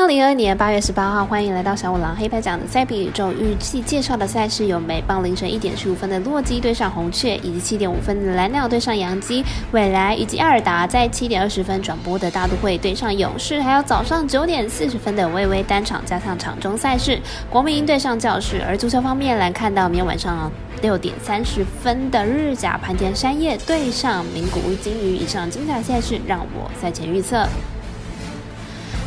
二零二二年八月十八号，欢迎来到小五郎黑白奖的赛比宇宙预计介绍的赛事有：美棒凌晨一点十五分的洛基对上红雀，以及七点五分的蓝鸟对上洋基；未来以及艾尔达在七点二十分转播的大都会对上勇士，还有早上九点四十分的微微单场加上场中赛事，国民对上教室。而足球方面来看到明天晚上六点三十分的日甲盘田山叶对上名古屋金鱼，以上精彩赛事让我赛前预测。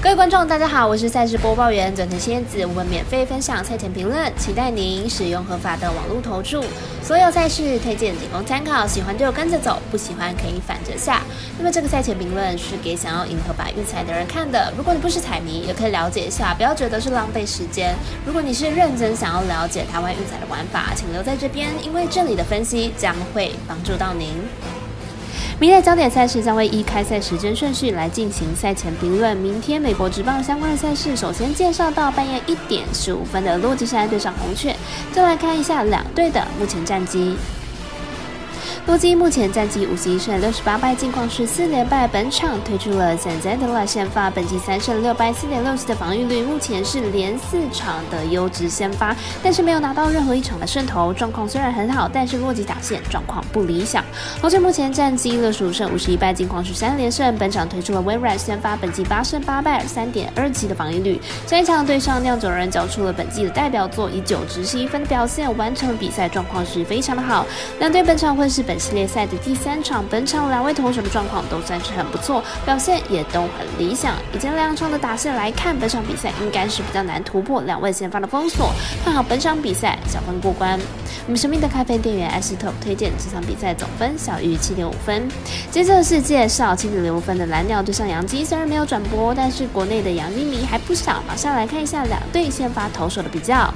各位观众，大家好，我是赛事播报员转成仙子，我们免费分享赛前评论，期待您使用合法的网络投注。所有赛事推荐仅供参考，喜欢就跟着走，不喜欢可以反着下。那么这个赛前评论是给想要赢合法运彩的人看的，如果你不是彩迷，也可以了解一下，不要觉得是浪费时间。如果你是认真想要了解台湾运彩的玩法，请留在这边，因为这里的分析将会帮助到您。明日焦点赛事将会依开赛时间顺序来进行赛前评论。明天美国职棒相关的赛事，首先介绍到半夜一点十五分的洛基山对上红雀，再来看一下两队的目前战绩。洛基目前战绩五十一胜六十八败，近况是四连败。本场推出了 s a n z a d l a 先发，本季三胜六败，四点六七的防御率，目前是连四场的优质先发，但是没有拿到任何一场的胜投。状况虽然很好，但是洛基打线状况不理想。红雀目前战绩六十五胜五十一败，近况是三连胜。本场推出了微软先发，本季八胜八败，三点二七的防御率。上一场对上酿酒人，交出了本季的代表作，以九值十一分的表现完成了比赛，状况是非常的好。两队本场会是本。系列赛的第三场，本场两位投手的状况都算是很不错，表现也都很理想。以前两场的打线来看，本场比赛应该是比较难突破两位先发的封锁，看好本场比赛小分过关。我们神秘的咖啡店员艾斯特推荐这场比赛总分小于七点五分。接着是介绍七点零五分的蓝鸟对上洋基，虽然没有转播，但是国内的洋基迷还不少。马上来看一下两队先发投手的比较。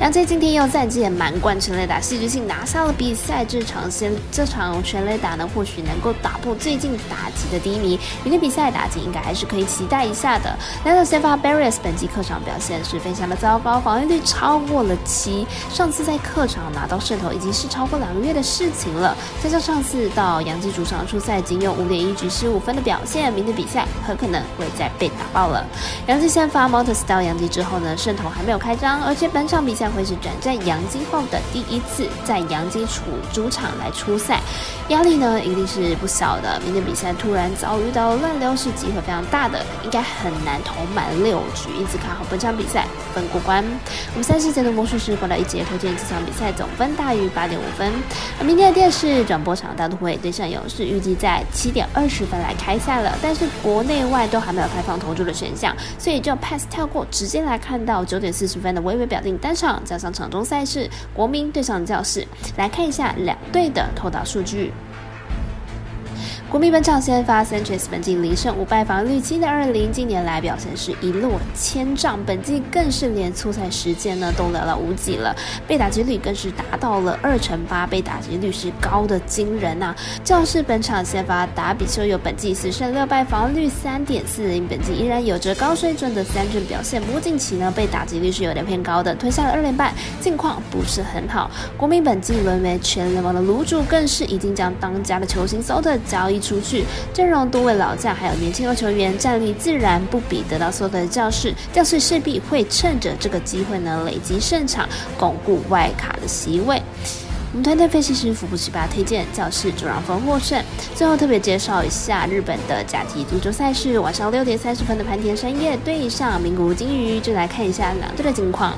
杨基今天又再借满贯全垒打戏剧性拿下了比赛，这场先这场全垒打呢，或许能够打破最近打击的低迷。明天比赛打击应该还是可以期待一下的。来到先发 Barrios 本季客场表现是非常的糟糕，防御率超过了七。上次在客场拿到胜投已经是超过两个月的事情了。加上上次到杨基主场出赛仅有五点一局十五分的表现，明天比赛很可能会再被打爆了。杨基先发 Montes 到杨基之后呢，胜投还没有开张，而且本场比赛。将会是转战杨基后的第一次在杨基主主场来出赛，压力呢一定是不小的。明天比赛突然遭遇到乱流是机会非常大的，应该很难投满六局，因此看好本场比赛分过关。我们赛事节的魔术师过来一节推荐这场比赛总分大于八点五分。而明天的电视转播场大都会对上勇士，预计在七点二十分来开赛了，但是国内外都还没有开放投注的选项，所以就 pass 跳过，直接来看到九点四十分的微微表定单场。加上场中赛事，国民对上教室，来看一下两队的投打数据。国民本场先发 Sanchez 本季零胜五败，防率七点二零，近年来表现是一落千丈，本季更是连出赛时间呢都寥寥无几了，被打击率更是达到了二成八，被打击率是高的惊人呐。教室本场先发达比修有本季四胜六败，防率三点四零，本季依然有着高水准的三振表现，不过近期呢被打击率是有点偏高的，吞下了二连败，近况不是很好。国民本季沦为全联盟的卤主，更是已经将当家的球星 Soto 交易。出去，阵容多位老将，还有年轻的球员，战力自然不比得到所有的教室。教室势必会趁着这个机会呢，累积胜场，巩固外卡的席位。我们团队分析师福布奇巴推荐教室主让分获胜。最后特别介绍一下日本的甲级足球赛事，晚上六点三十分的盘田山叶对上名古屋金鱼，就来看一下两队的情况。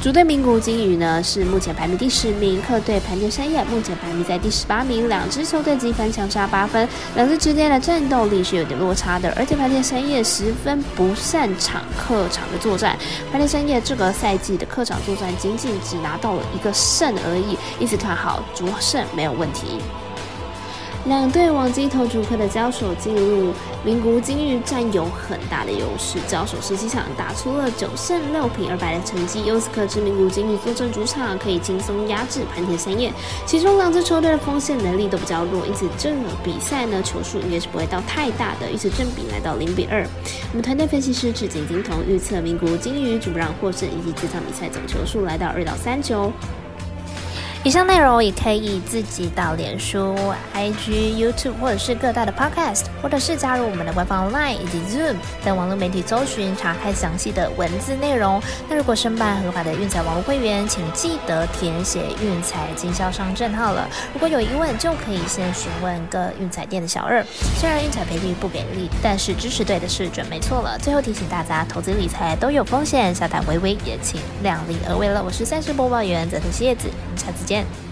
主队名古屋金鱼呢是目前排名第十名，客队盘田山叶目前排名在第十八名，两支球队积分相差八分，两支之间的战斗力是有点落差的，而且盘田山叶十分不擅长客场的作战，盘田山叶这个赛季的客场作战仅仅只拿到了一个胜而已，因此。看好主胜没有问题。两队往金头主客的交手进入，名古屋金鱼占有很大的优势。交手十七场打出了九胜六平二败的成绩，由此可知名古屋金鱼坐镇主场可以轻松压制盘田三叶。其中两支球队的锋线能力都比较弱，因此这个比赛呢球数应该是不会到太大的，因此正比来到零比二。我们团队分析师赤井金童预测名古屋金鱼主让获胜，以及这场比赛总球数来到二到三球。以上内容也可以自己到脸书、IG、YouTube 或者是各大的 Podcast，或者是加入我们的官方 Line 以及 Zoom 等网络媒体搜寻查看详细的文字内容。那如果申办合法的运彩网络会员，请记得填写运彩经销商证号了。如果有疑问，就可以先询问各运彩店的小二。虽然运彩赔率不给力，但是支持对的是准没错了。最后提醒大家，投资理财都有风险，下台微微也请量力而为了。我是赛事播报员泽特蝎子，我们下次见。again.